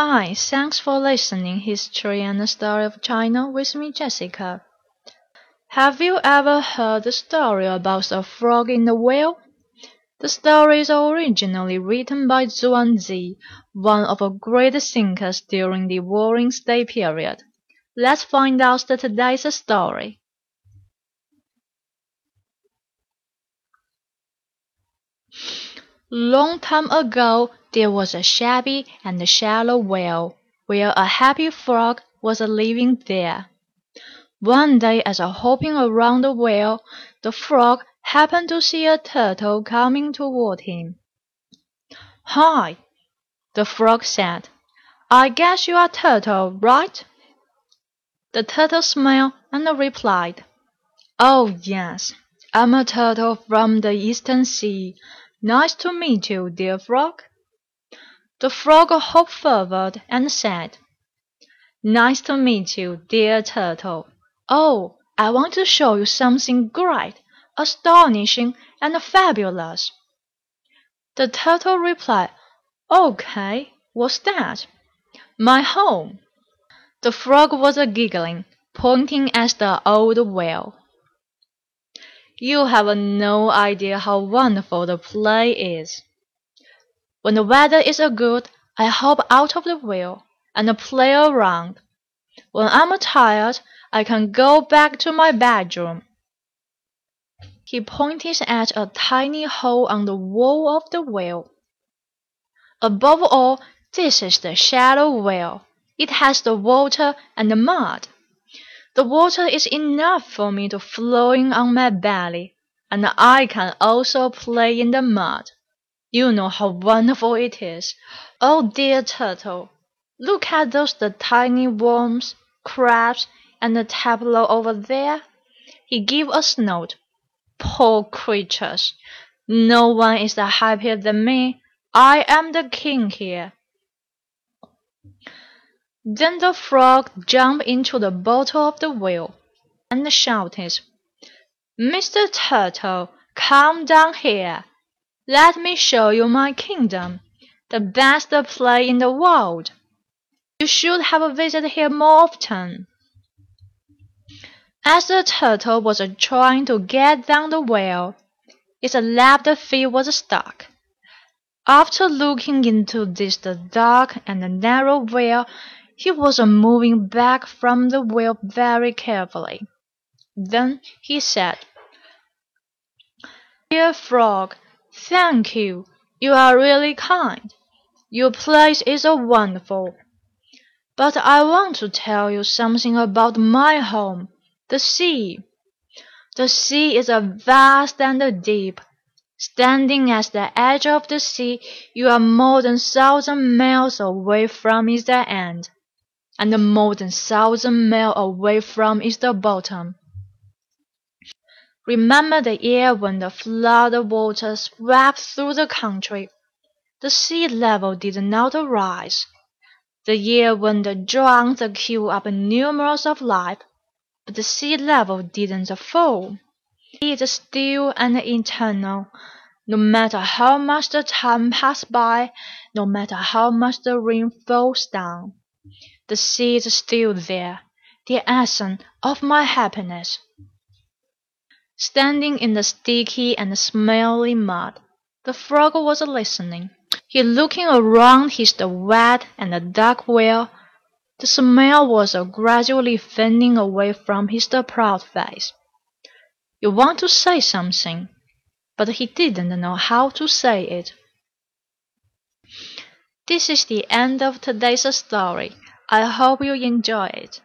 Hi, thanks for listening History and the Story of China with me, Jessica. Have you ever heard the story about the frog in the well? The story is originally written by Zhuangzi, one of the great thinkers during the Warring State period. Let's find out today's story. Long time ago there was a shabby and shallow well, where a happy frog was living there. One day as a hopping around the well, the frog happened to see a turtle coming toward him. "Hi!" the frog said. "I guess you are Turtle, right?" The turtle smiled and replied, "Oh, yes, I'm a turtle from the Eastern Sea. Nice to meet you, dear frog." The frog hopped forward and said, "Nice to meet you, dear turtle. Oh, I want to show you something great, astonishing, and fabulous." The turtle replied, "Okay, what's that?" "My home." The frog was giggling, pointing at the old well. You have no idea how wonderful the play is. When the weather is a good, I hop out of the wheel and play around. When I'm tired, I can go back to my bedroom. He pointed at a tiny hole on the wall of the well. Above all, this is the shallow well. It has the water and the mud. The water is enough for me to flowing on my belly, and I can also play in the mud. You know how wonderful it is. Oh dear turtle, look at those the tiny worms, crabs, and the tadpole over there. He gave a snort. Poor creatures! No one is happier than me. I am the king here. Then the frog jumped into the bottom of the well, and shouted, "Mr. Turtle, come down here. Let me show you my kingdom, the best play in the world. You should have visited here more often." As the turtle was trying to get down the well, its left feet was stuck. After looking into this dark and narrow well, he was moving back from the well very carefully. Then he said, "Dear Frog, thank you. You are really kind. Your place is wonderful. But I want to tell you something about my home, the sea. The sea is vast and deep. Standing at the edge of the sea, you are more than thousand miles away from its end and more than thousand miles away from its bottom. Remember the year when the flood of water swept through the country. The sea level did not rise. The year when the drought killed up numerous of life, but the sea level didn't fall. It is still and eternal. No matter how much the time passes by, no matter how much the rain falls down. The sea is still there, the essence of my happiness. Standing in the sticky and smelly mud, the frog was listening. He looking around his wet and dark well. The smell was gradually fading away from his proud face. You want to say something, but he didn't know how to say it. This is the end of today's story. I hope you enjoy it.